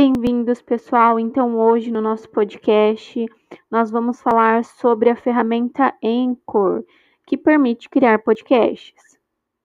Bem-vindos, pessoal. Então, hoje no nosso podcast, nós vamos falar sobre a ferramenta Anchor, que permite criar podcasts.